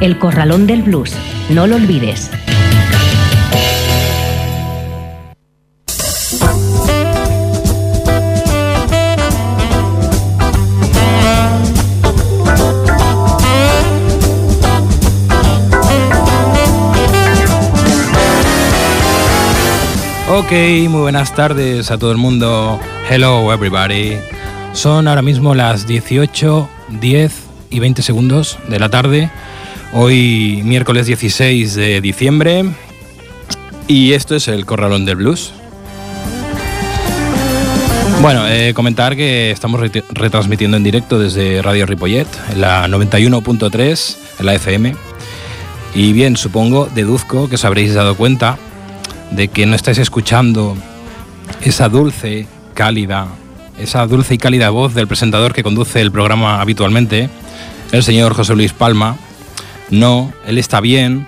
El Corralón del Blues. No lo olvides. Ok, muy buenas tardes a todo el mundo. Hello everybody. Son ahora mismo las 18, 10 y 20 segundos de la tarde. Hoy miércoles 16 de diciembre. Y esto es el Corralón del Blues. Bueno, eh, comentar que estamos retransmitiendo en directo desde Radio Ripollet, en la 91.3, en la FM. Y bien, supongo, deduzco que os habréis dado cuenta de que no estáis escuchando esa dulce, cálida, esa dulce y cálida voz del presentador que conduce el programa habitualmente, el señor José Luis Palma. No, él está bien.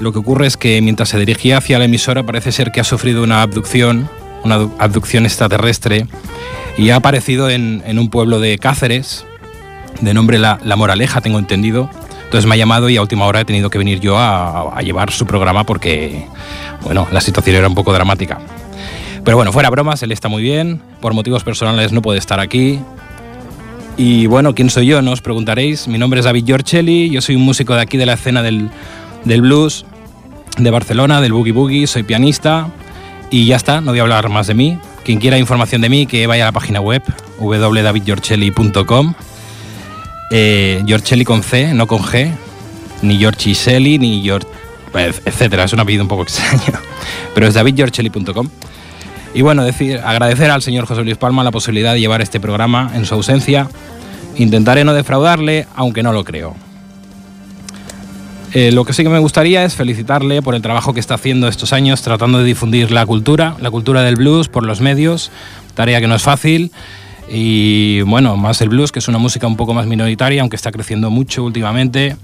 Lo que ocurre es que mientras se dirigía hacia la emisora parece ser que ha sufrido una abducción, una abducción extraterrestre, y ha aparecido en, un pueblo de Cáceres, de nombre La, la Moraleja, tengo entendido. Entonces me ha llamado y a última hora he tenido que venir yo a, a llevar su programa porque bueno, la situación era un poco dramática. Pero bueno, fuera bromas, él está muy bien, por motivos personales no puede estar aquí. Y bueno, ¿quién soy yo? No os preguntaréis. Mi nombre es David Giorcelli, yo soy un músico de aquí de la escena del, del blues de Barcelona, del boogie boogie, soy pianista y ya está, no voy a hablar más de mí. Quien quiera información de mí, que vaya a la página web www.davidgiorcelli.com. Eh, Giorcelli con C, no con G, ni Giorgiselli, ni Gior etcétera. Es un apellido un poco extraño, pero es davidgiorcelli.com. Y bueno, decir, agradecer al señor José Luis Palma la posibilidad de llevar este programa en su ausencia. Intentaré no defraudarle, aunque no lo creo. Eh, lo que sí que me gustaría es felicitarle por el trabajo que está haciendo estos años tratando de difundir la cultura, la cultura del blues por los medios, tarea que no es fácil. Y bueno, más el blues, que es una música un poco más minoritaria, aunque está creciendo mucho últimamente.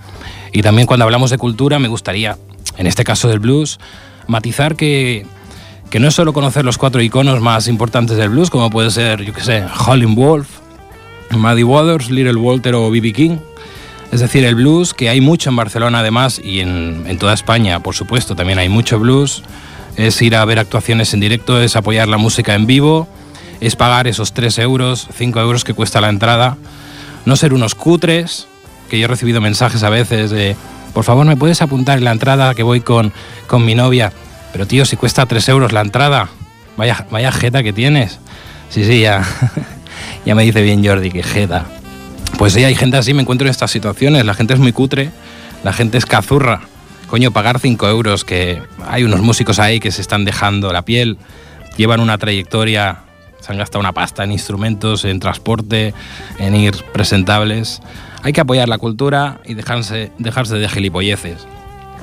Y también cuando hablamos de cultura me gustaría en este caso del blues, matizar que, que no es solo conocer los cuatro iconos más importantes del blues, como puede ser, yo qué sé, Howlin' Wolf, Muddy Waters, Little Walter o B.B. King. Es decir, el blues, que hay mucho en Barcelona además y en, en toda España, por supuesto, también hay mucho blues. Es ir a ver actuaciones en directo, es apoyar la música en vivo, es pagar esos 3 euros, 5 euros que cuesta la entrada. No ser unos cutres, que yo he recibido mensajes a veces de por favor, ¿me puedes apuntar en la entrada que voy con, con mi novia? Pero tío, si cuesta 3 euros la entrada, vaya, vaya jeta que tienes. Sí, sí, ya, ya me dice bien Jordi que jeta. Pues sí, hay gente así, me encuentro en estas situaciones, la gente es muy cutre, la gente es cazurra. Coño, pagar 5 euros, que hay unos músicos ahí que se están dejando la piel, llevan una trayectoria, se han gastado una pasta en instrumentos, en transporte, en ir presentables. Hay que apoyar la cultura y dejarse, dejarse de gilipolleces.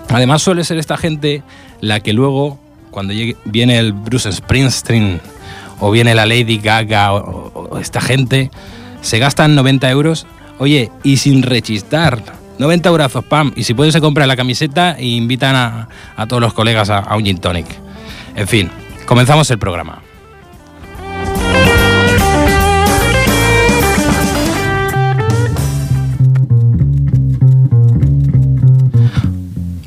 Además suele ser esta gente la que luego, cuando viene el Bruce Springsteen o viene la Lady Gaga o, esta gente, se gastan 90 euros, oye, y sin rechistar. 90 euros, pam, y si pueden se compra la camiseta e invitan a, todos los colegas a, a un gin tonic. En fin, comenzamos el programa.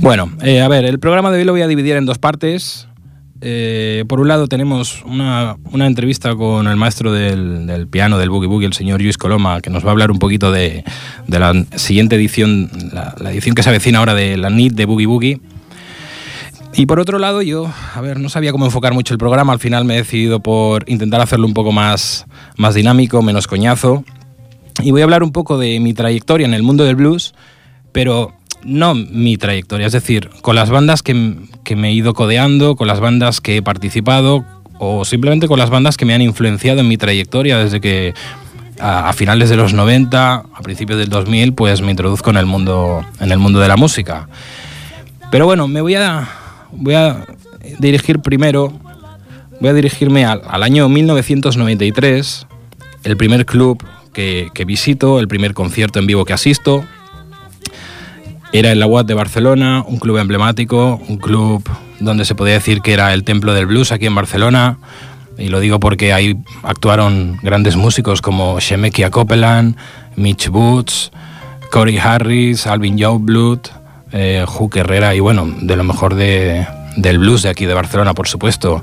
Bueno, eh, a ver, el programa de hoy lo voy a dividir en dos partes. Eh, por un lado tenemos una, entrevista con el maestro del, piano del Boogie Boogie, el señor Luis Coloma, que nos va a hablar un poquito de, la siguiente edición, la, edición que se avecina ahora de la NIT de Boogie Boogie. Y por otro lado, yo, a ver, no sabía cómo enfocar mucho el programa, al final me he decidido por intentar hacerlo un poco más, más dinámico, menos coñazo. Y voy a hablar un poco de mi trayectoria en el mundo del blues, pero no mi trayectoria, es decir, con las bandas que, me he ido codeando, con las bandas que he participado o simplemente con las bandas que me han influenciado en mi trayectoria desde que a, finales de los 90, a principios del 2000, pues me introduzco en el mundo, en el mundo de la música. Pero bueno, me voy a, voy a dirigir primero, voy a dirigirme al, año 1993, el primer club que, que, visito, el primer concierto en vivo que asisto. Era en la UAT de Barcelona, un club emblemático, un club donde se podía decir que era el templo del blues aquí en Barcelona, y lo digo porque ahí actuaron grandes músicos como Shemekia Copeland, Mitch Boots, Corey Harris, Alvin Youngblood, eh, Hugh Herrera y bueno, de lo mejor de, del blues de aquí de Barcelona, por supuesto.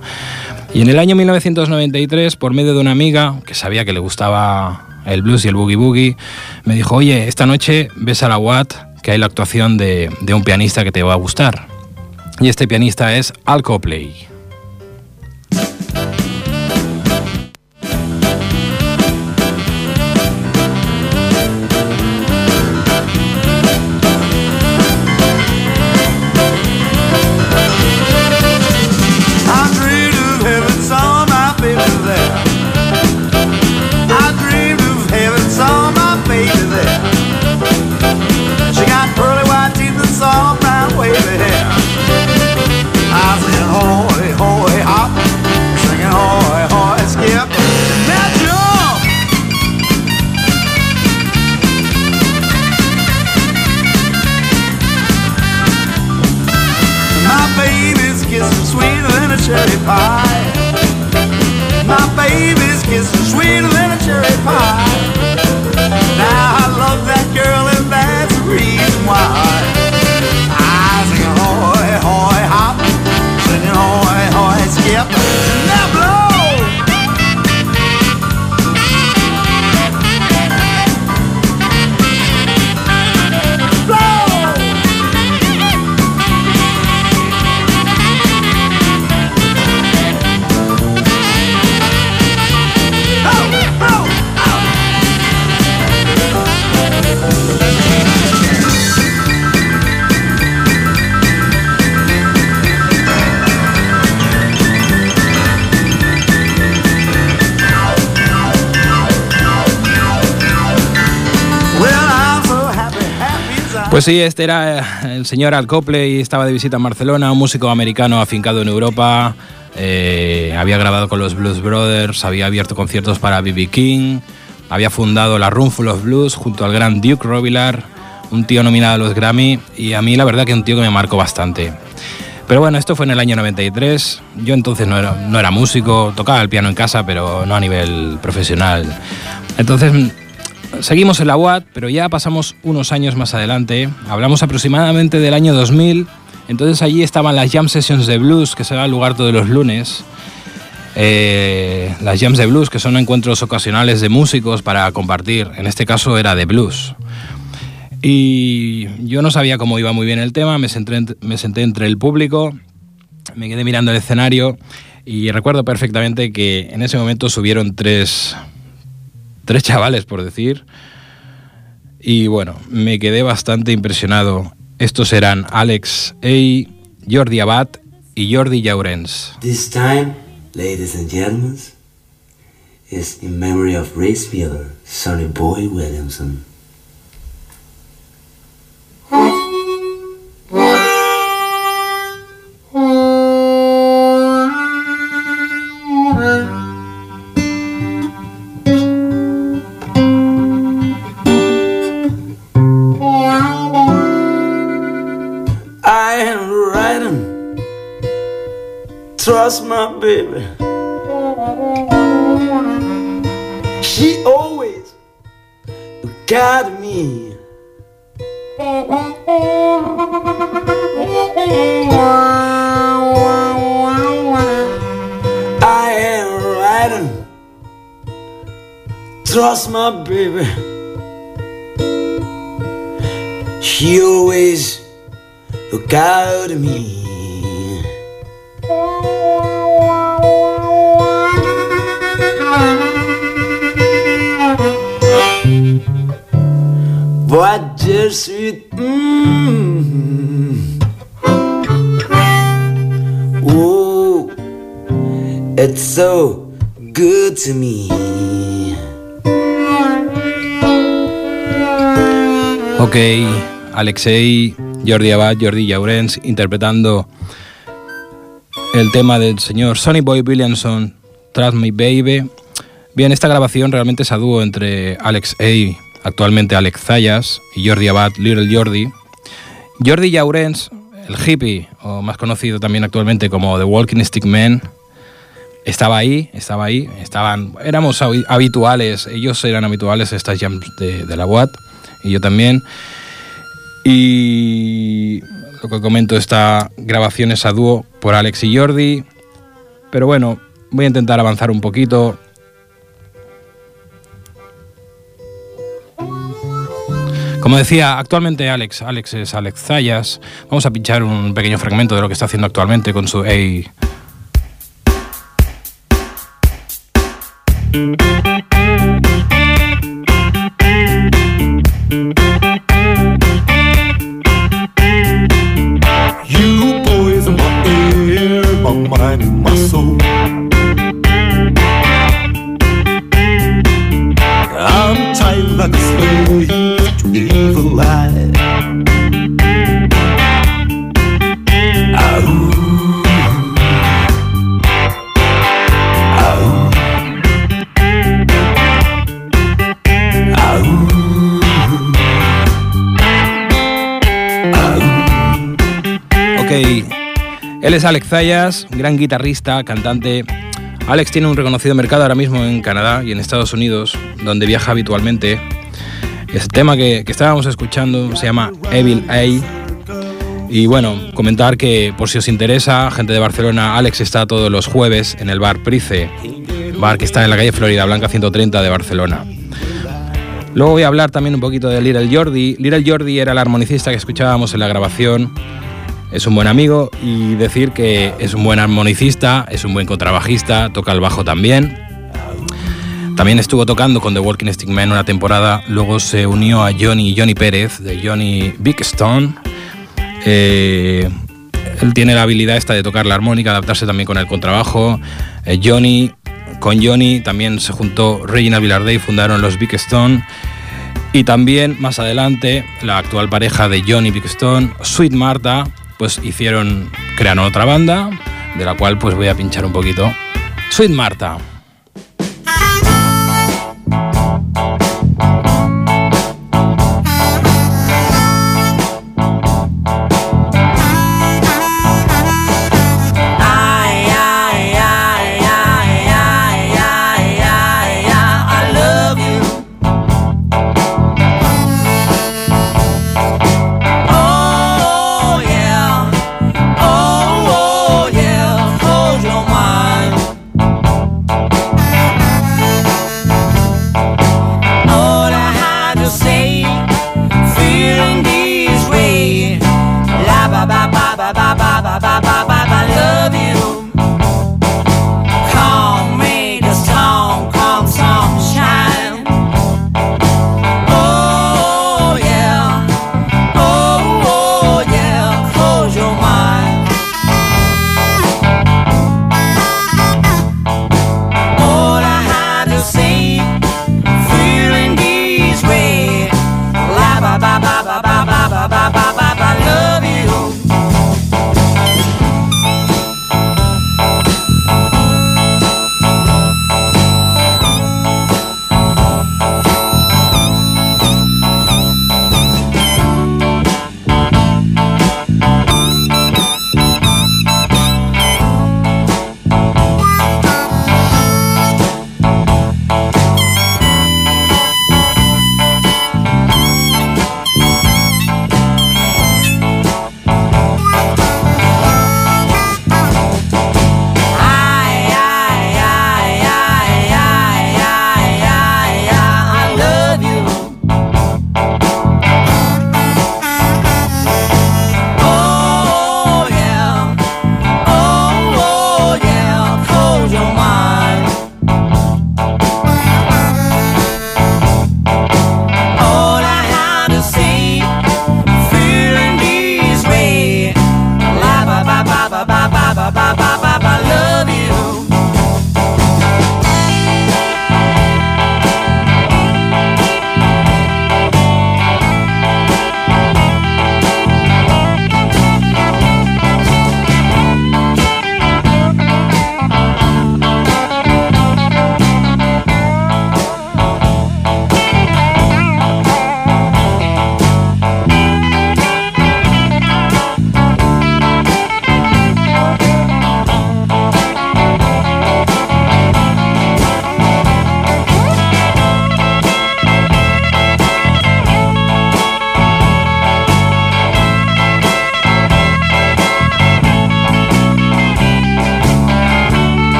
Y en el año 1993, por medio de una amiga que sabía que le gustaba el blues y el boogie boogie, me dijo, oye, esta noche ves a la Watt que hay la actuación de, un pianista que te va a gustar. Y este pianista es Al Copley. Sí, este era el señor Al y estaba de visita en Barcelona, un músico americano afincado en Europa. Eh, había grabado con los Blues Brothers, había abierto conciertos para B.B. King, había fundado la Room Full of Blues junto al gran Duke Robillard, un tío nominado a los Grammy, y a mí la verdad que un tío que me marcó bastante. Pero bueno, esto fue en el año 93. Yo entonces no era, no era músico, tocaba el piano en casa, pero no a nivel profesional. Entonces seguimos en la UAT, pero ya pasamos unos años más adelante. Hablamos aproximadamente del año 2000. Entonces allí estaban las Jam Sessions de Blues, que se dan lugar todos los lunes. Eh, las Jams de Blues, que son encuentros ocasionales de músicos para compartir. En este caso era de blues. Y yo no sabía cómo iba muy bien el tema, me senté entre el público, me quedé mirando el escenario y recuerdo perfectamente que en ese momento subieron tres tres chavales, por decir. Y bueno, me quedé bastante impresionado. Estos eran Alex A., Jordi Abad y Jordi Jaurens. This time, ladies and gentlemen, is in memory of Spiller, Sonny Boy Williamson. Baby. She always guided me. I am riding. Trust my baby. She always look out me. Mm, it's so good to me. Alexei, Jordi Abad, Jordi Llaurens interpretando el tema del señor Sonny Boy Williamson, Trust Me Baby. Bien, esta grabación realmente es a dúo entre Alex actualmente Alex Zayas, y Jordi Abad, Little Jordi. Jordi Jaurens, el hippie, o más conocido también actualmente como The Walking Stick Man, estaba ahí, estaba ahí, estaban, éramos habituales, ellos eran habituales estas jams de, de la UAT, y yo también. Y lo que comento, esta grabación es a dúo por Alex y Jordi. Pero bueno, voy a intentar avanzar un poquito. Como decía, actualmente Alex, Alex es Alex Zayas. Vamos a pinchar un pequeño fragmento de lo que está haciendo actualmente con su A. Él es Alex Zayas, gran guitarrista, cantante. Alex tiene un reconocido mercado ahora mismo en Canadá y en Estados Unidos, donde viaja habitualmente. El tema que, estábamos escuchando se llama Evil A. Y bueno, comentar que por si os interesa, gente de Barcelona, Alex está todos los jueves en el bar Price, bar que está en la calle Florida Blanca 130 de Barcelona. Luego voy a hablar también un poquito de Little Jordi. Little Jordi era el armonicista que escuchábamos en la grabación es un buen amigo y decir que es un buen armonicista, es un buen contrabajista, toca el bajo también. También estuvo tocando con The Walking Stick Man una temporada, luego se unió a Johnny Johnny Pérez de Johnny Big Stone. Eh, él tiene la habilidad esta de tocar la armónica, adaptarse también con el contrabajo. Eh, Johnny, con Johnny también se juntó Regina Villarday y fundaron los Big Stone. Y también más adelante la actual pareja de Johnny Big Stone, Sweet Martha, pues hicieron, crearon otra banda, de la cual pues voy a pinchar un poquito. Sweet Marta.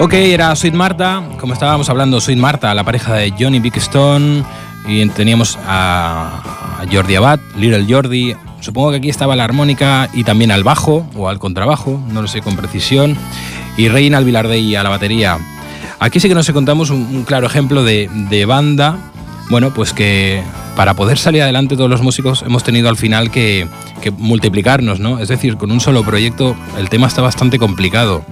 Ok, era Sweet Marta, como estábamos hablando, Sweet Marta, la pareja de Johnny Big Stone, y teníamos a, Jordi Abad, Little Jordi, supongo que aquí estaba la armónica y también al bajo o al contrabajo, no lo sé con precisión, y Reina al Vilardey a la batería. Aquí sí que nos encontramos un, claro ejemplo de, de banda, bueno, pues que para poder salir adelante todos los músicos hemos tenido al final que, multiplicarnos, ¿no? Es decir, con un solo proyecto el tema está bastante complicado.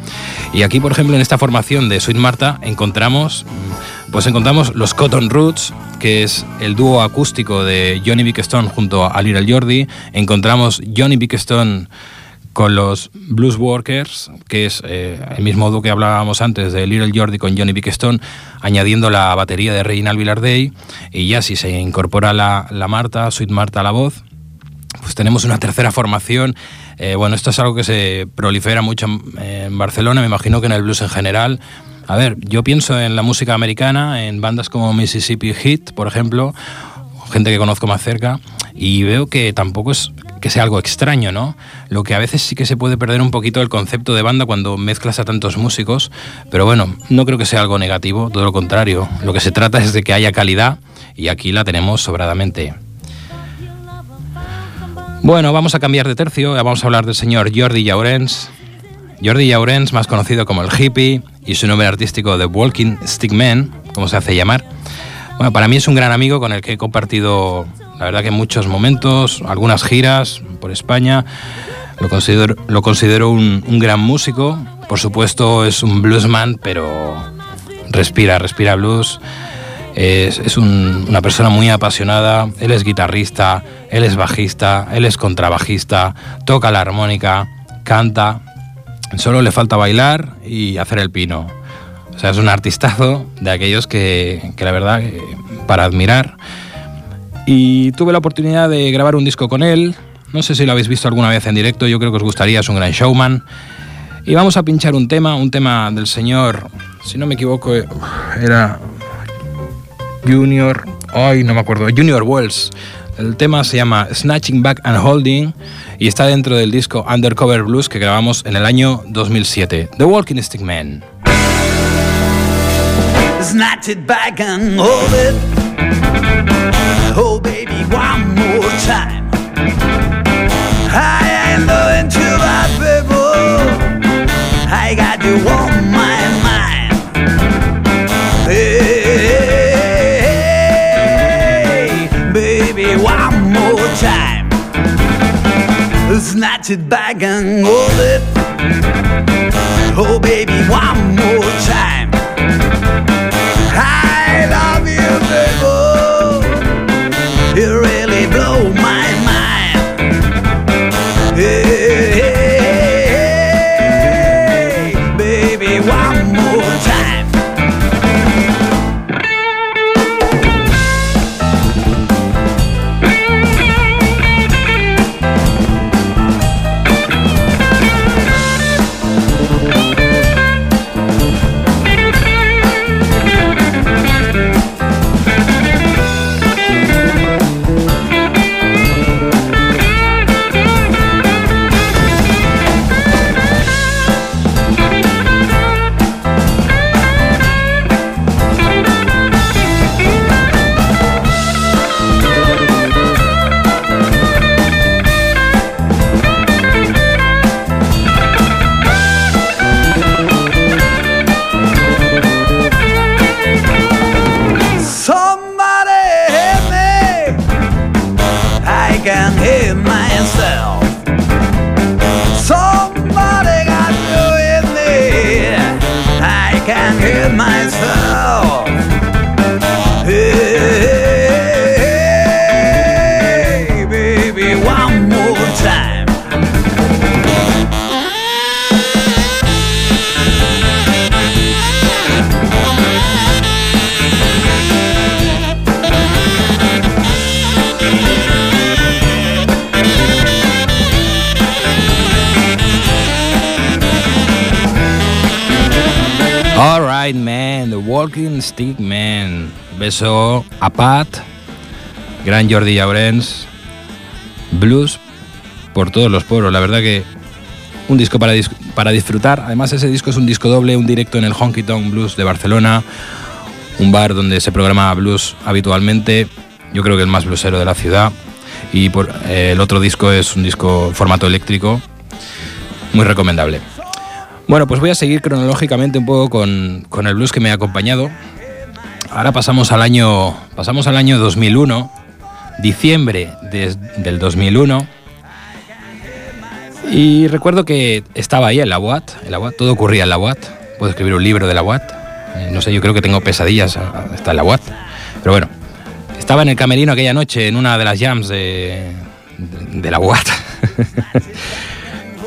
Y aquí, por ejemplo, en esta formación de Sweet Marta encontramos, pues encontramos los Cotton Roots, que es el dúo acústico de Johnny Stone junto a Little Jordi. Encontramos Johnny Stone con los Blues Workers, que es eh, el mismo dúo que hablábamos antes de Little Jordi con Johnny Stone, añadiendo la batería de Reginald Villardey, y ya si se incorpora la, Marta, Sweet Marta a la voz, pues tenemos una tercera formación. Eh, bueno, esto es algo que se prolifera mucho en Barcelona, me imagino que en el blues en general. A ver, yo pienso en la música americana, en bandas como Mississippi Heat, por ejemplo, gente que conozco más cerca, y veo que tampoco es que sea algo extraño, ¿no? Lo que a veces sí que se puede perder un poquito el concepto de banda cuando mezclas a tantos músicos, pero bueno, no creo que sea algo negativo, todo lo contrario. Lo que se trata es de que haya calidad y aquí la tenemos sobradamente. Bueno, vamos a cambiar de tercio, vamos a hablar del señor Jordi Llaurens. Jordi Llaurens, más conocido como el hippie, y su nombre artístico de Walking Stick Man, como se hace llamar. Bueno, para mí es un gran amigo con el que he compartido la verdad que muchos momentos, algunas giras por España. Lo considero, lo considero un, gran músico. Por supuesto es un bluesman, pero respira, respira blues. Es, una persona muy apasionada. Él es guitarrista, él es bajista, él es contrabajista, toca la armónica, canta. Solo le falta bailar y hacer el pino. O sea, es un artistazo de aquellos que, que la verdad, para admirar. Y tuve la oportunidad de grabar un disco con él. No sé si lo habéis visto alguna vez en directo, yo creo que os gustaría, es un gran showman. Y vamos a pinchar un tema, un tema del señor, si no me equivoco, era Junior, ay, no me acuerdo, Junior Wells. El tema se llama Snatching Back and Holding y está dentro del disco Undercover Blues que grabamos en el año 2007, The Walking Stick Man. Snatch it back and hold it. Oh, baby, one more time. I ain't going to that people. I got you on my mind. Hey, baby, one more time. Snatch it back and hold it. Oh, baby, one more time. Stick Man. Beso a Pat, gran Jordi Llaurens, blues por todos los pueblos. La verdad que un disco para, para disfrutar. Además, ese disco es un disco doble, un directo en el Honky Tonk Blues de Barcelona, un bar donde se programa blues habitualmente. Yo creo que el más bluesero de la ciudad. Y por, eh, el otro disco es un disco formato eléctrico, muy recomendable. Bueno, pues voy a seguir cronológicamente un poco con, con el blues que me ha acompañado. Ahora pasamos al año, pasamos al año 2001, diciembre del 2001 y recuerdo que estaba ahí en la UAT, en la UAT, todo ocurría en la UAT. Puedo escribir un libro de la UAT. Eh, no sé, yo creo que tengo pesadillas hasta en la UAT. Pero bueno, estaba en el camerino aquella noche en una de las jams de, de, la UAT.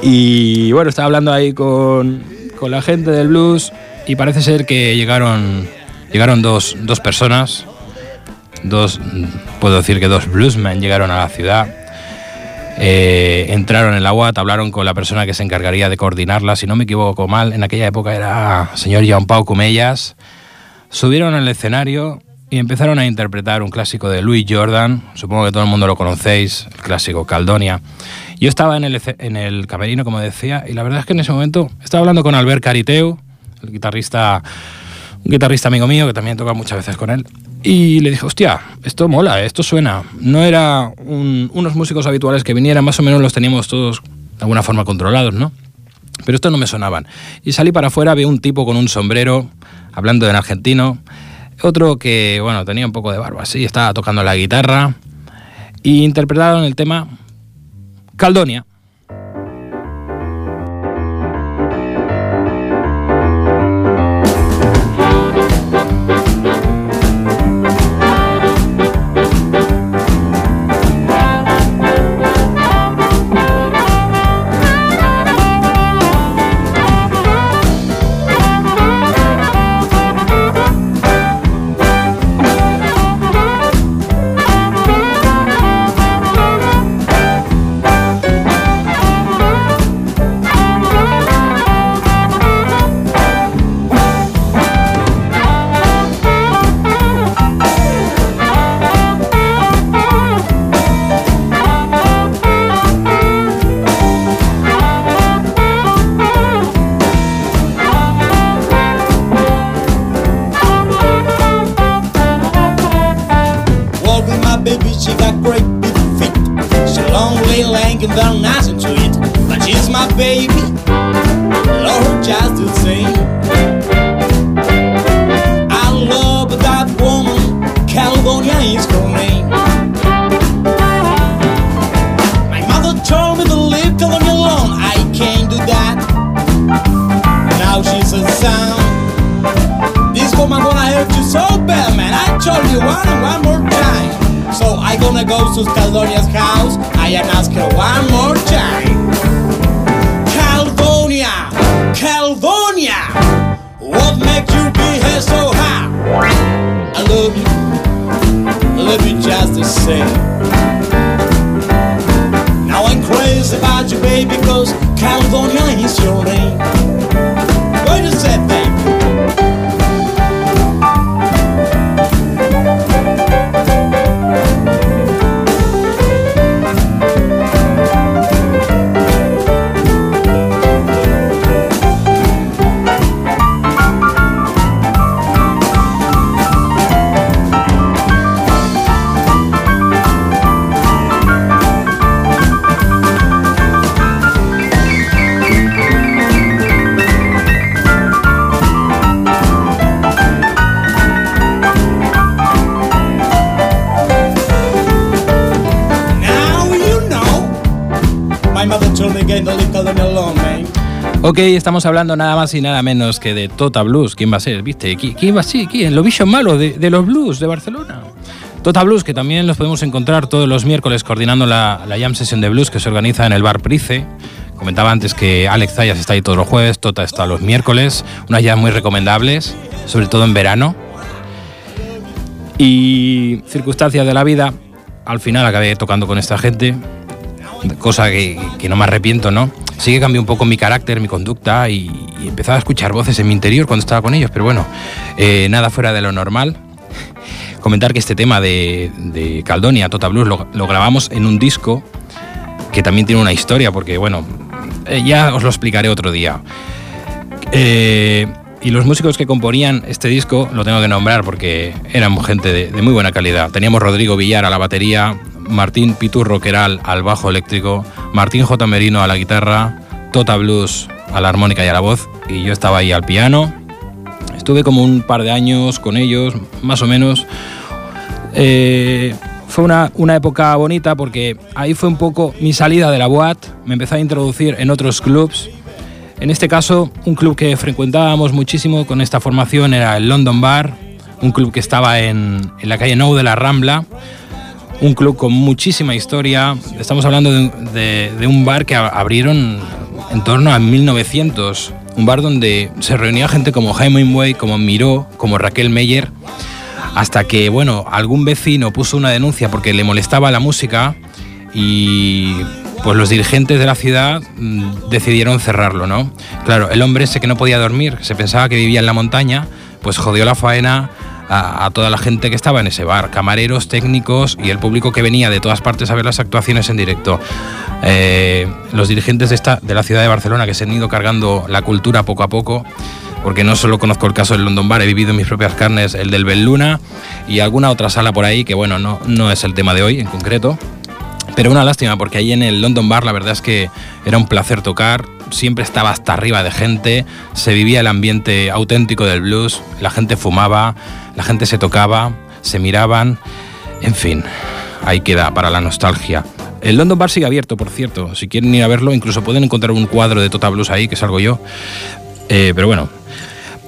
y bueno, estaba hablando ahí con, con, la gente del blues y parece ser que llegaron, llegaron dos, dos personas, dos, puedo decir que dos bluesmen llegaron a la ciudad eh, entraron en la UAT, hablaron con la persona que se encargaría de coordinarla, si no me equivoco mal, en aquella época era señor Jean Pau Cumellas. Subieron al escenario y empezaron a interpretar un clásico de Louis Jordan, supongo que todo el mundo lo conocéis, el clásico Caldonia. Yo estaba en el, camerino, como decía, y la verdad es que en ese momento estaba hablando con Albert Cariteu, el guitarrista, un guitarrista amigo mío que también toca muchas veces con él, y le dije, hostia, esto mola, esto suena. No era unos músicos habituales que vinieran, más o menos los teníamos todos de alguna forma controlados, ¿no? Pero estos no me sonaban. Y salí para afuera, vi un tipo con un sombrero, hablando en argentino. Otro que, bueno, tenía un poco de barba, sí, estaba tocando la guitarra. Y interpretaron el tema Caldònia. only one one more time. So I gonna go to Caldonia's house. I am ask her one more time. Caldonia, Caldonia, what make you be here so high? I love you, love you just the same. Now I'm crazy about you, baby, cause Caldonia is your name. Why you said that? Ok, estamos hablando nada más y nada menos que de Tota Blues. ¿Quién va a ser? ¿Viste? ¿Quién va a ser? ¿Quién? Los bichos malos de, los blues de Barcelona. Tota Blues, que también los podemos encontrar todos los miércoles coordinando la, Jam Session de Blues que se organiza en el Bar Price. Comentaba antes que Alex Zayas está ahí todos los jueves, Tota está los miércoles. Unas jams muy recomendables, sobre todo en verano. Y circunstancias de la vida, al final acabé tocando con esta gente, cosa que no me arrepiento, ¿no? Sí que cambió un poco mi carácter, mi conducta y, empezaba a escuchar voces en mi interior cuando estaba con ellos, pero bueno, eh, nada fuera de lo normal. Comentar que este tema de, Caldonia, Tota Blues, lo, grabamos en un disco que también tiene una historia, porque bueno, eh, ya os lo explicaré otro día. Eh, y los músicos que componían este disco, lo tengo que nombrar porque eran gente de, muy buena calidad. Teníamos Rodrigo Villar a la batería, Martín Piturro Queral al bajo eléctrico, Martín J. Merino a la guitarra, Tota Blues a la armónica y a la voz, y yo estaba ahí al piano. Estuve como un par de años con ellos, más o menos. Eh, fue una, una, época bonita porque ahí fue un poco mi salida de la boat, me empecé a introducir en otros clubs. En este caso, un club que frecuentábamos muchísimo con esta formación era el London Bar, un club que estaba en, en la calle Nou de la Rambla, un club con muchísima historia. Estamos hablando de, un bar que abrieron en torno a 1900, un bar donde se reunía gente como Jaime Hemingway, como Miró, como Raquel Meyer hasta que, bueno, algún vecino puso una denuncia porque le molestaba la música y pues los dirigentes de la ciudad mm, decidieron cerrarlo, ¿no? Claro, el hombre ese que no podía dormir, se pensaba que vivía en la montaña, pues jodió la faena a, toda la gente que estaba en ese bar, camareros, técnicos y el público que venía de todas partes a ver las actuaciones en directo. Eh, los dirigentes de, esta, de la ciudad de Barcelona que se han ido cargando la cultura poco a poco, porque no solo conozco el caso del London Bar, he vivido en mis propias carnes el del Belluna y alguna otra sala por ahí que, bueno, no, no es el tema de hoy en concreto. Pero una lástima, porque ahí en el London Bar la verdad es que era un placer tocar, siempre estaba hasta arriba de gente, se vivía el ambiente auténtico del blues, la gente fumaba, la gente se tocaba, se miraban, en fin, ahí queda para la nostalgia. El London Bar sigue abierto, por cierto, si quieren ir a verlo, incluso pueden encontrar un cuadro de Tota Blues ahí, que salgo yo. Eh, pero bueno,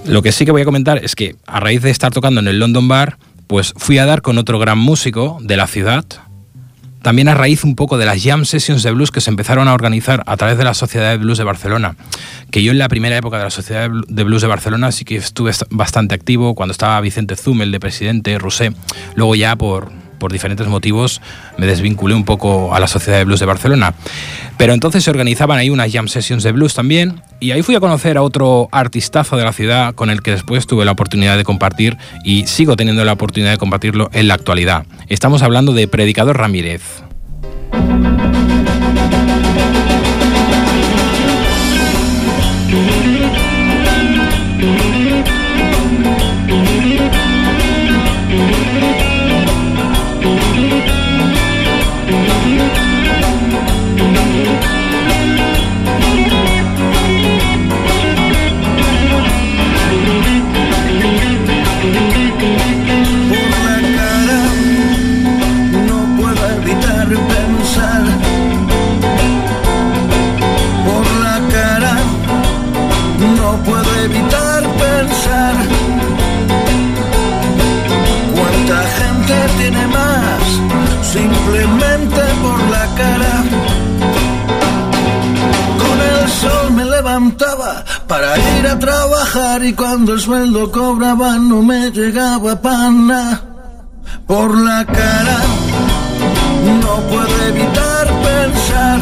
lo que sí que voy a comentar es que a raíz de estar tocando en el London Bar, pues fui a dar con otro gran músico de la ciudad, también a raíz un poco de las jam sessions de blues que se empezaron a organizar a través de la Sociedad de Blues de Barcelona, que yo en la primera época de la Sociedad de Blues de Barcelona sí que estuve bastante activo cuando estaba Vicente Zumel de presidente, Rosé, luego ya por por diferentes motivos me desvinculé un poco a la Sociedad de Blues de Barcelona. Pero entonces se organizaban ahí unas jam sessions de blues también y ahí fui a conocer a otro artistazo de la ciudad con el que después tuve la oportunidad de compartir y sigo teniendo la oportunidad de compartirlo en la actualidad. Estamos hablando de Predicador Ramírez. Y cuando el sueldo cobraba no me llegaba pana por la cara. No puedo evitar pensar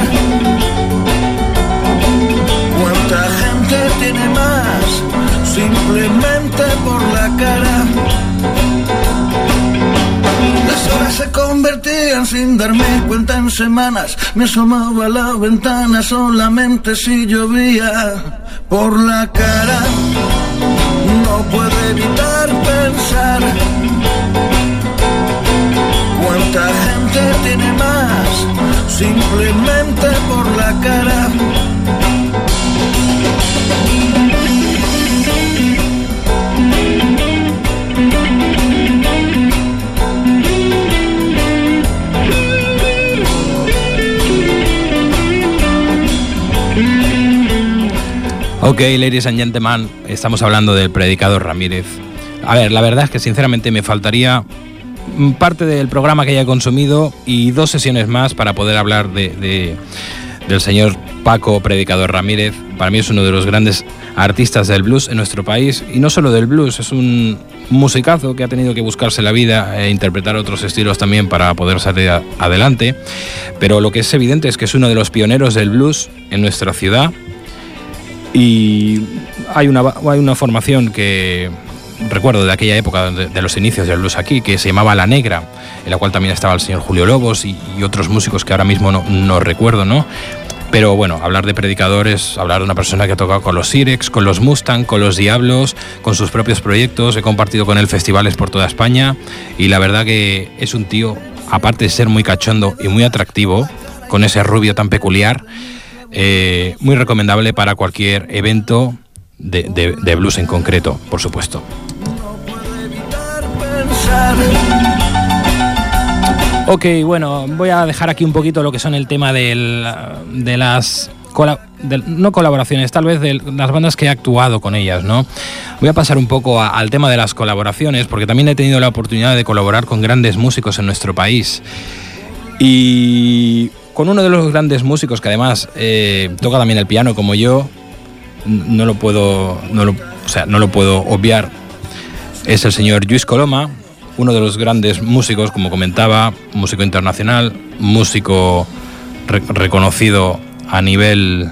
cuánta gente tiene más simplemente por la cara. Las horas se convertían sin darme cuenta en semanas. Me asomaba a la ventana solamente si llovía por la cara. No puedo evitar pensar cuánta gente tiene más simplemente por la cara. Ok, ladies and gentlemen, estamos hablando del predicador Ramírez. A ver, la verdad es que sinceramente me faltaría parte del programa que haya consumido y dos sesiones más para poder hablar de, del señor Paco Predicador Ramírez. Para mí es uno de los grandes artistas del blues en nuestro país y no solo del blues, es un musicazo que ha tenido que buscarse la vida e interpretar otros estilos también para poder salir adelante. Pero lo que es evidente es que es uno de los pioneros del blues en nuestra ciudad y hay una, hay una formación que recuerdo de aquella época, de, los inicios del blues aquí, que se llamaba La Negra, en la cual también estaba el señor Julio Lobos y, otros músicos que ahora mismo no, recuerdo, ¿no? Pero bueno, hablar de predicador es hablar de una persona que ha tocado con los Sirex, con los Mustang, con los Diablos, con sus propios proyectos. He compartido con él festivales por toda España y la verdad que es un tío, aparte de ser muy cachondo y muy atractivo, con ese rubio tan peculiar, eh, muy recomendable para cualquier evento de, de blues en concreto, por supuesto. Ok, bueno, voy a dejar aquí un poquito lo que son el tema de las no colaboraciones, tal vez de las bandas que he actuado con ellas, ¿no? Voy a pasar un poco al tema de las colaboraciones, porque también he tenido la oportunidad de colaborar con grandes músicos en nuestro país. Y con uno de los grandes músicos que además eh, toca también el piano como yo, no lo puedo, no lo, o sea, no lo puedo obviar, es el señor Luis Coloma, uno de los grandes músicos, como comentaba, músico internacional, músico reconocido a nivel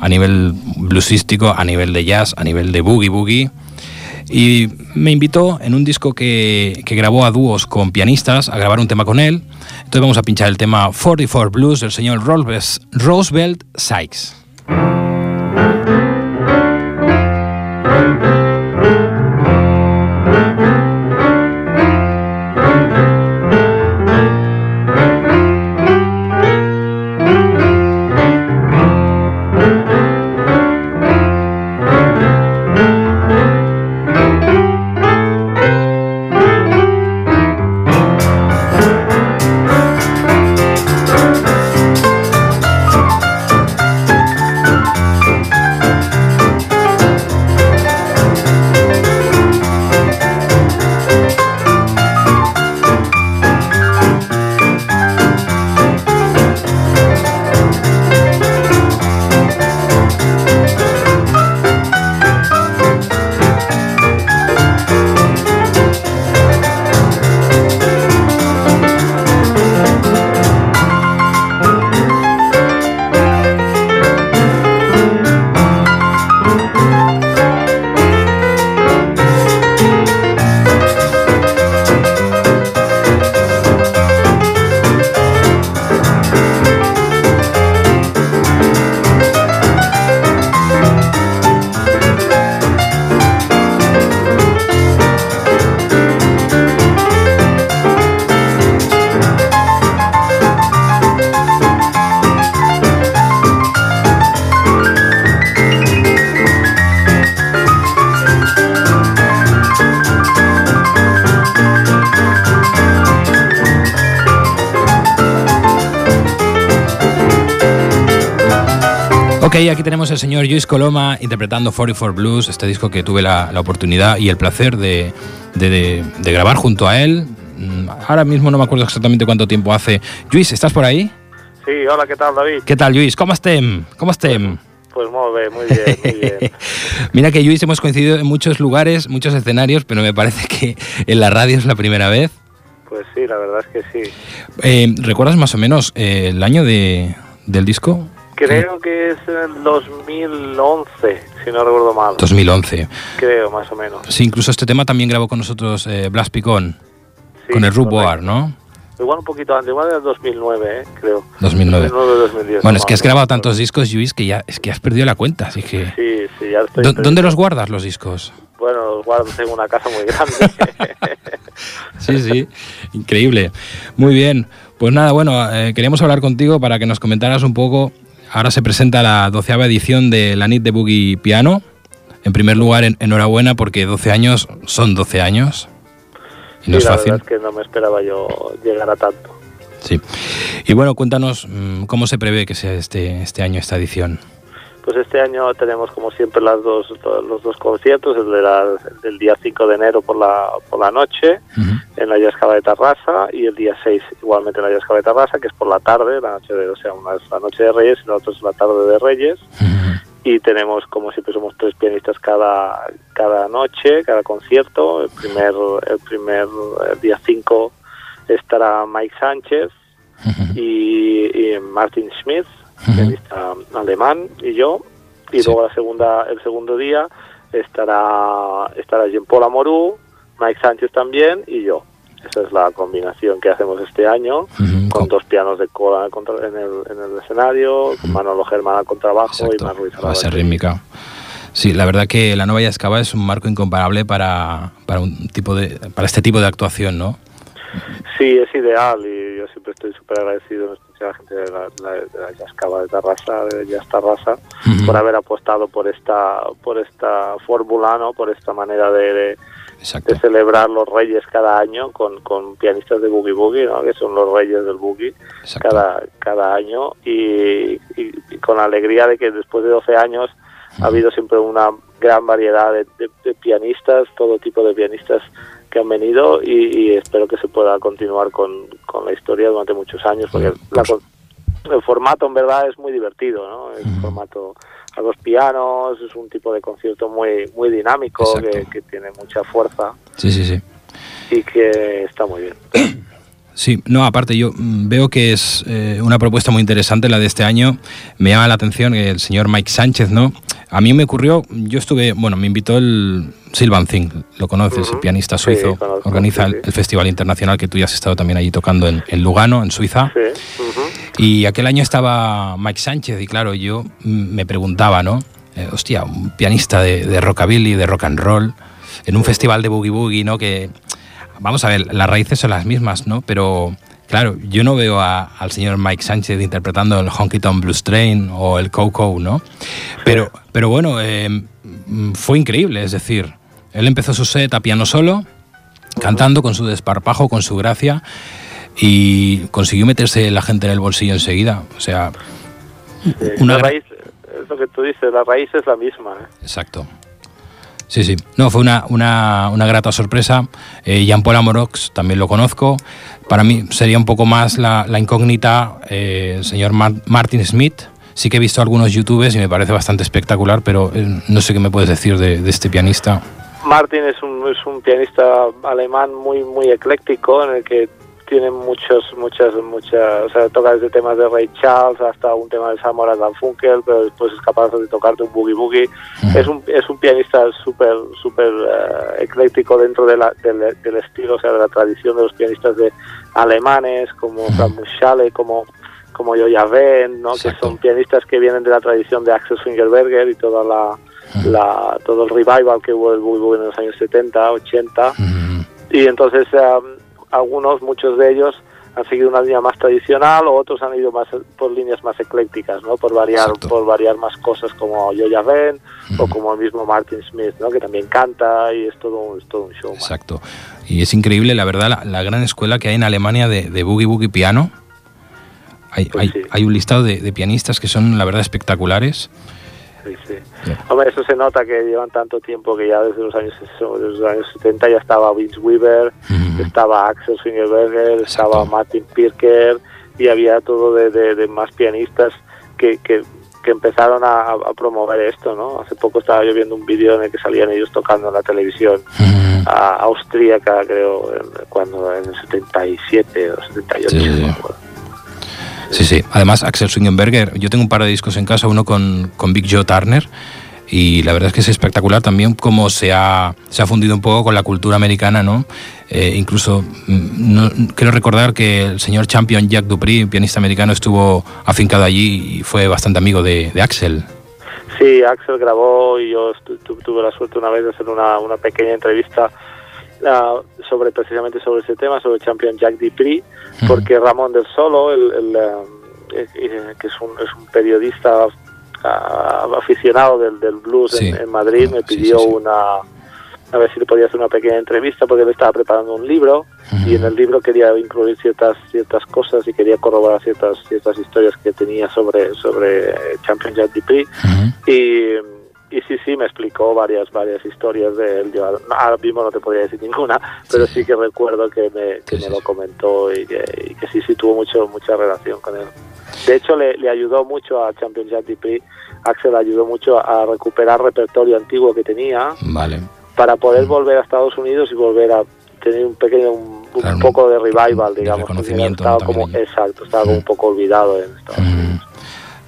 a nivel bluesístico, a nivel de jazz, a nivel de boogie boogie. Y me invitó en un disco que, grabó a dúos con pianistas a grabar un tema con él. Entonces vamos a pinchar el tema 44 Blues del señor Roosevelt Sykes. Ok, aquí tenemos al señor Luis Coloma interpretando 44 Blues, este disco que tuve la, oportunidad y el placer de, grabar junto a él. Mm, ahora mismo no me acuerdo exactamente cuánto tiempo hace. Luis, ¿estás por ahí? Sí, hola, ¿qué tal, David? ¿Qué tal, Luis? ¿Cómo estem? ¿Cómo estem? Pues muy bien, muy bien, muy bien. Mira que Luis hemos coincidido en muchos lugares, muchos escenarios, pero me parece que en la radio es la primera vez. Pues sí, la verdad es que sí. Eh, ¿Recuerdas más o menos eh, el año de, del disco? Creo que es en 2011, si no recuerdo mal. 2011. Creo, más o menos. Sí, incluso este tema también grabó con nosotros eh, Blas Picón, con el Ruboar, ¿no? Igual un poquito antes, igual era 2009, eh, creo. 2009. 2010, bueno, es que has grabado tantos discos, Luis, que ya es que has perdido la cuenta, así que... Sí, sí, ya estoy... ¿Dónde los guardas los discos? Bueno, los guardo en una casa muy grande. sí, sí, increíble. Muy bien. Pues nada, bueno, eh, queríamos hablar contigo para que nos comentaras un poco Ahora se presenta la doceava edición de la NIT de Boogie Piano. En primer lugar, enhorabuena porque 12 años son 12 años. Y no es fácil. La verdad es que no me esperaba yo llegar a tanto. Sí. Y bueno, cuéntanos mm, cómo se prevé que sea este, este año esta edición. Pues este año tenemos como siempre las dos, los dos conciertos, el, de la, del día 5 de enero por la, por la noche en la Yascaba de Tarrasa y el día 6 igualmente en la Yascaba de Tarrasa, que es por la tarde, la noche de, o sea, una es la noche de Reyes y la otra es la tarde de Reyes. Y tenemos, como siempre, somos tres pianistas cada, cada noche, cada concierto. El primer, el primer día 5 estará Mike Sánchez y, y Martin Smith pianista alemán, y yo. Y luego la segunda, el segundo día estará, estará Jean Paul Amorú, Mike Sánchez también y yo. Esa es la combinación que hacemos este año, con dos pianos de cola en el, en el escenario, con Manolo Germán al contrabajo y más Ruiz a base rítmica. Sí, la verdad que la Nueva Yascaba es un marco incomparable para, para, un tipo de, para este tipo de actuación, ¿no? Sí, es ideal y yo siempre estoy súper agradecido, en especial a la gente de la, de la Yascaba de Tarrasa, de Yas Tarrasa, por haber apostado por esta, por esta fórmula, ¿no? por esta manera de, de, de, celebrar los reyes cada año con, con pianistas de boogie boogie, ¿no? que son los reyes del boogie cada, cada año y, y, y, con la alegría de que después de 12 años ha habido siempre una gran variedad de, de pianistas, todo tipo de pianistas que han venido y, y, espero que se pueda continuar con, con la historia durante muchos años porque la, el formato en verdad es muy divertido, ¿no? El uh -huh. formato a los pianos es un tipo de concierto muy muy dinámico que, que, tiene mucha fuerza. Sí, sí, sí. Y que está muy bien. Sí, no, aparte yo veo que es eh, una propuesta muy interesante la de este año. Me llama la atención el señor Mike Sánchez, ¿no? A mí me ocurrió, yo estuve, bueno, me invitó el Silvan Zing, lo conoces, uh -huh. el pianista suizo, sí, organiza sí, sí. El, Festival Internacional que tú ya has estado también allí tocando en, en Lugano, en Suiza. Uh -huh. Y aquel año estaba Mike Sánchez y claro, yo me preguntaba, ¿no? Eh, hostia, un pianista de, de, rockabilly, de rock and roll, en un festival de boogie boogie, ¿no? Que, vamos a ver, las raíces son las mismas, ¿no? Pero Claro, yo no veo a, al señor Mike Sánchez interpretando el Honky Tonk Blues Train o el Coco, ¿no? Pero, pero bueno, eh, fue increíble, es decir, él empezó su set a piano solo, cantando con su desparpajo, con su gracia, y consiguió meterse la gente en el bolsillo enseguida. O sea, una la raíz, es lo que tú dices, la raíz es la misma. ¿eh? Exacto. Sí, sí. No, fue una, una, una grata sorpresa. Eh, Jean-Paul Amorox también lo conozco. Para mí sería un poco más la, incógnita eh, señor Mar Martin Smith. Sí que he visto algunos youtubers y me parece bastante espectacular, pero eh, no sé qué me puedes decir de, de este pianista. Martin es un, es un pianista alemán muy, muy ecléctico en el que tiene muchos, muchas, muchas, o sea, toca desde temas de Ray Charles hasta un tema de Samuel Funkel, pero después es capaz de tocarte un boogie boogie. Mm. Es un, es un pianista súper, súper uh, ecléctico dentro de la, del, del, estilo, o sea, de la tradición de los pianistas de alemanes, como. Frank Muschale, como como Joya Ben, ¿no? que son pianistas que vienen de la tradición de Axel Fingerberger y toda la, la todo el revival que hubo el boogie boogie en los años 70, 80. Y entonces um, algunos, muchos de ellos han seguido una línea más tradicional o otros han ido más por líneas más eclécticas, ¿no? Por variar, Exacto. por variar más cosas como Joya Ben mm. o como el mismo Martin Smith, ¿no? Que también canta y es todo, es todo un show. Exacto. Y es increíble, la verdad, la, la, gran escuela que hay en Alemania de, de boogie boogie piano. Hay, pues hay, sí. hay un listado de, de, pianistas que son, la verdad, espectaculares. Sí. Hombre, eso se nota que llevan tanto tiempo que ya desde los años, desde los años 70 ya estaba Vince Weaver, mm estaba Axel Fingerberger, estaba Martin Pirker y había todo de, de, de más pianistas que, que, que empezaron a, a, promover esto, ¿no? Hace poco estaba yo viendo un vídeo en el que salían ellos tocando en la televisión mm a, austríaca, creo, en, cuando en el 77 o 78. Sí, sí. Sí, sí. Además, Axel Swingenberger, yo tengo un par de discos en casa, uno con, con Big Joe Turner, y la verdad es que es espectacular también cómo se ha, se ha fundido un poco con la cultura americana, ¿no? Eh, incluso, mm, no, quiero recordar que el señor Champion Jack Dupree, pianista americano, estuvo afincado allí y fue bastante amigo de, de Axel. Sí, Axel grabó y yo tuve la suerte una vez de hacer una, una pequeña entrevista uh, sobre precisamente sobre ese tema, sobre Champion Jack Dupree, porque Ramón del Solo, el, el, uh, que es un, es un periodista uh, aficionado del, del blues sí. en, en, Madrid, me pidió sí, sí, una a ver si le podía hacer una pequeña entrevista porque él estaba preparando un libro uh -huh. y en el libro quería incluir ciertas ciertas cosas y quería corroborar ciertas ciertas historias que tenía sobre sobre Champion Jack Dupree uh -huh. y y sí, sí, me explicó varias varias historias de él. Yo ahora mismo no te podría decir ninguna, pero sí, sí que recuerdo que me, que sí, me sí. lo comentó y que, y que, sí, sí tuvo mucho mucha relación con él. De hecho, le, le ayudó mucho a Champion Jack Dupree, Axel ayudó mucho a recuperar repertorio antiguo que tenía vale. para poder mm. volver a Estados Unidos y volver a tener un pequeño, un, claro, un poco de revival, digamos. Reconocimiento, estaba como, exacto, estaba como un poco olvidado en Estados mm. Unidos.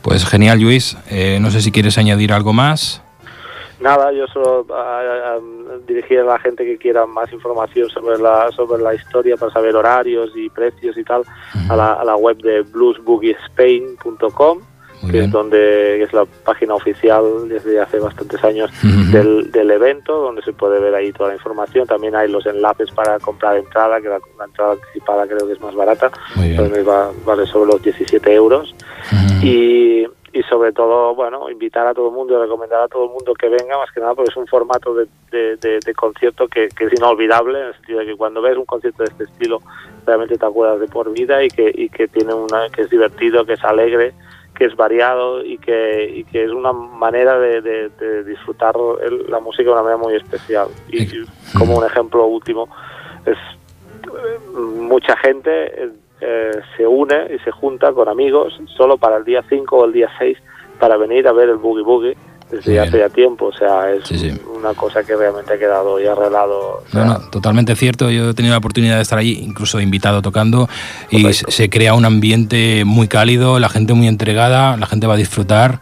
Pues genial, Luis. Eh, no sé si quieres añadir algo más. Nada, yo solo a, a, dirigir a la gente que quiera más información sobre la sobre la historia para saber horarios y precios y tal a, la, a la web de bluesboogiespain.com que es donde es la página oficial desde hace bastantes años del, del, evento, donde se puede ver ahí toda la información. También hay los enlaces para comprar entrada, que la, entrada anticipada creo que es más barata, va, vale sobre los 17 euros. Y y sobre todo, bueno, invitar a todo el mundo, recomendar a todo el mundo que venga, más que nada porque es un formato de, de, concierto que, que, es inolvidable, en el sentido de que cuando ves un concierto de este estilo, realmente te acuerdas de por vida y que, y que tiene una, que es divertido, que es alegre que es variado y que, y que es una manera de, disfrutar la música de una manera muy especial. Y como un ejemplo último, es mucha gente eh, se une y se junta con amigos solo para el día 5 o el día 6 para venir a ver el Boogie Boogie desde hace ya tiempo, o sea, es una cosa que realmente ha quedado y arreglado. totalmente cierto, yo he tenido la oportunidad de estar allí, incluso invitado tocando, y se crea un ambiente muy cálido, la gente muy entregada, la gente va a disfrutar.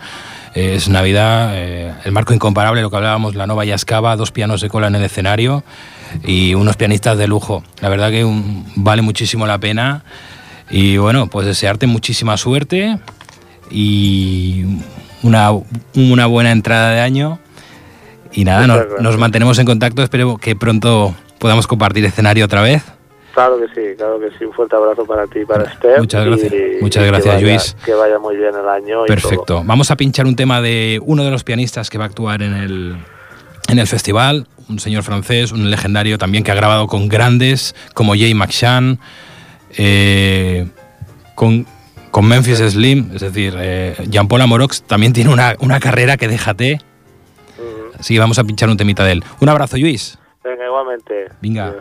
Eh, es Navidad, eh, el marco incomparable, lo que hablábamos, la Nova Yascaba, dos pianos de cola en el escenario y unos pianistas de lujo. La verdad que vale muchísimo la pena. Y bueno, pues desearte muchísima suerte y una, una buena entrada de año. Y nada, nos, mantenemos en contacto. Espero que pronto podamos compartir escenario otra vez. Claro que sí, claro que sí. Un fuerte abrazo para ti y para Esther. Muchas gracias, muchas gracias Luis. Que vaya muy bien el año. Perfecto. Vamos a pinchar un tema de uno de los pianistas que va a actuar en el, en el festival, un señor francés, un legendario también que ha grabado con grandes como Jay McShann, eh, con con Memphis Slim, es decir, eh, Jean-Paul Amorox también tiene una, una, carrera que déjate. Así que vamos a pinchar un temita de él. Un abrazo, Luis. Venga, igualmente. Venga.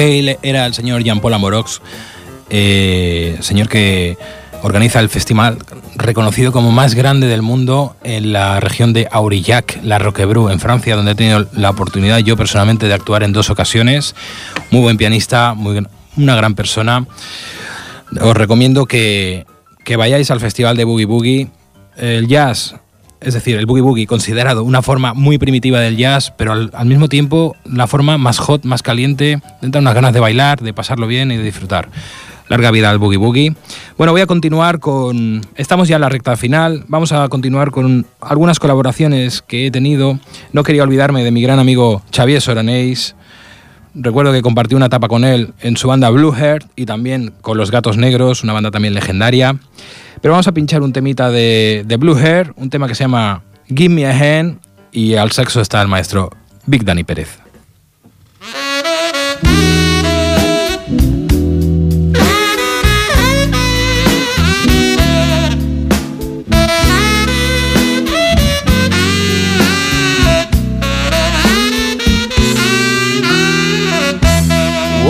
Era el señor Jean-Paul Amorox, eh, señor que organiza el festival reconocido como más grande del mundo en la región de Aurillac, la Roquebrú, en Francia, donde he tenido la oportunidad yo personalmente de actuar en dos ocasiones. Muy buen pianista, muy, una gran persona. Os recomiendo que, que vayáis al festival de Boogie Boogie. El jazz es decir, el boogie boogie considerado una forma muy primitiva del jazz, pero al, mismo tiempo la forma más hot, más caliente, de unas ganas de bailar, de pasarlo bien y de disfrutar. Larga vida al boogie boogie. Bueno, voy a continuar con... Estamos ya en la recta final, vamos a continuar con algunas colaboraciones que he tenido. No quería olvidarme de mi gran amigo Xavier Soranés. Recuerdo que compartí una etapa con él en su banda Blue Heart y también con Los Gatos Negros, una banda también legendaria. Pero vamos a pinchar un temita de, Blue Hair, un tema que se llama Give Me a Hand y al sexo está el maestro Big Danny Pérez.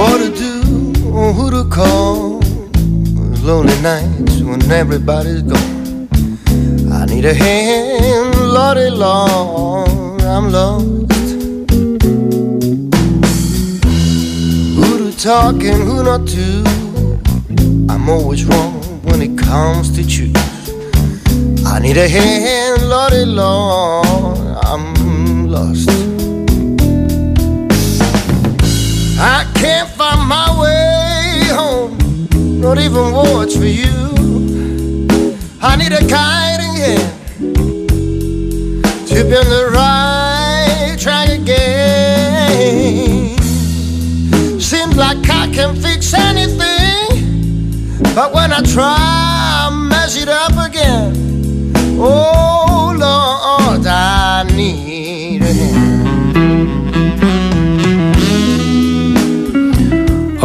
What to do, or who to call, lonely nights when everybody's gone. I need a hand, Lordy Lord, I'm lost. Who to talk and who not to? I'm always wrong when it comes to choose. I need a hand, Lordy Lord, I'm lost. Can't find my way home, not even watch for you. I need a guiding hand to be on the right track again. Seems like I can fix anything, but when I try, I mess it up again. Oh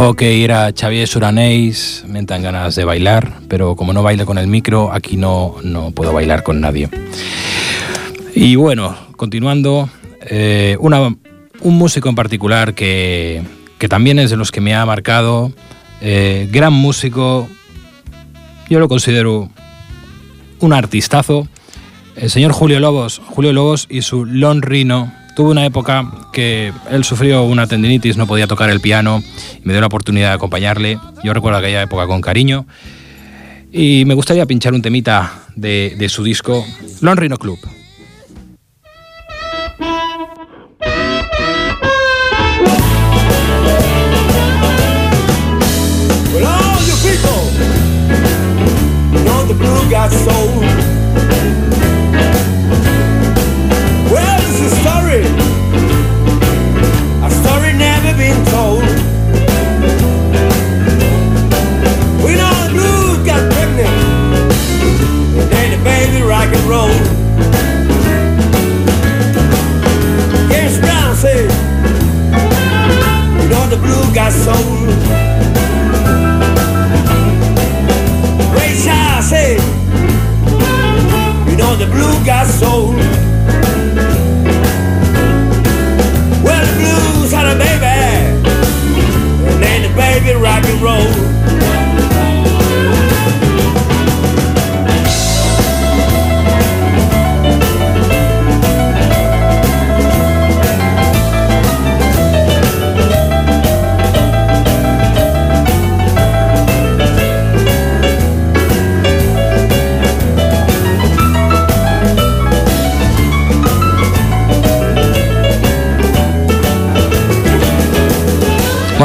Ok, era Xavier Suraneix, me dan ganas de bailar, pero como no bailo con el micro, aquí no, no puedo bailar con nadie. Y bueno, continuando, eh, una, un músico en particular que, que, también es de los que me ha marcado, eh, gran músico, yo lo considero un artistazo, el señor Julio Lobos, Julio Lobos y su Lon Rino. Tuve una época que él sufrió una tendinitis, no podía tocar el piano y me dio la oportunidad de acompañarle. Yo recuerdo aquella época con cariño. Y me gustaría pinchar un temita de, su disco Lon Rino Club. Got. Got sold. Ray said, you know the blue got soul. Well, the blues had a baby, and then the baby rock and roll.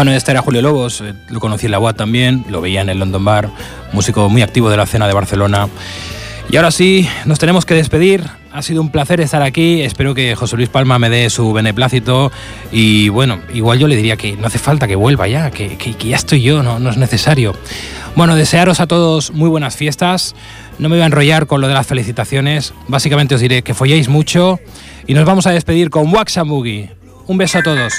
Bueno, este era Julio Lobos, eh, lo conocí en la UAT también, lo veía en el London Bar, músico muy activo de la escena de Barcelona. Y ahora sí, nos tenemos que despedir. Ha sido un placer estar aquí. Espero que José Luis Palma me dé su beneplácito. Y bueno, igual yo le diría que no hace falta que vuelva ya, que, que- que ya estoy yo, no, no es necesario. Bueno, desearos a todos muy buenas fiestas. No me voy a enrollar con lo de las felicitaciones. Básicamente os diré que folléis mucho. Y nos vamos a despedir con Wax and Boogie. Un beso a todos.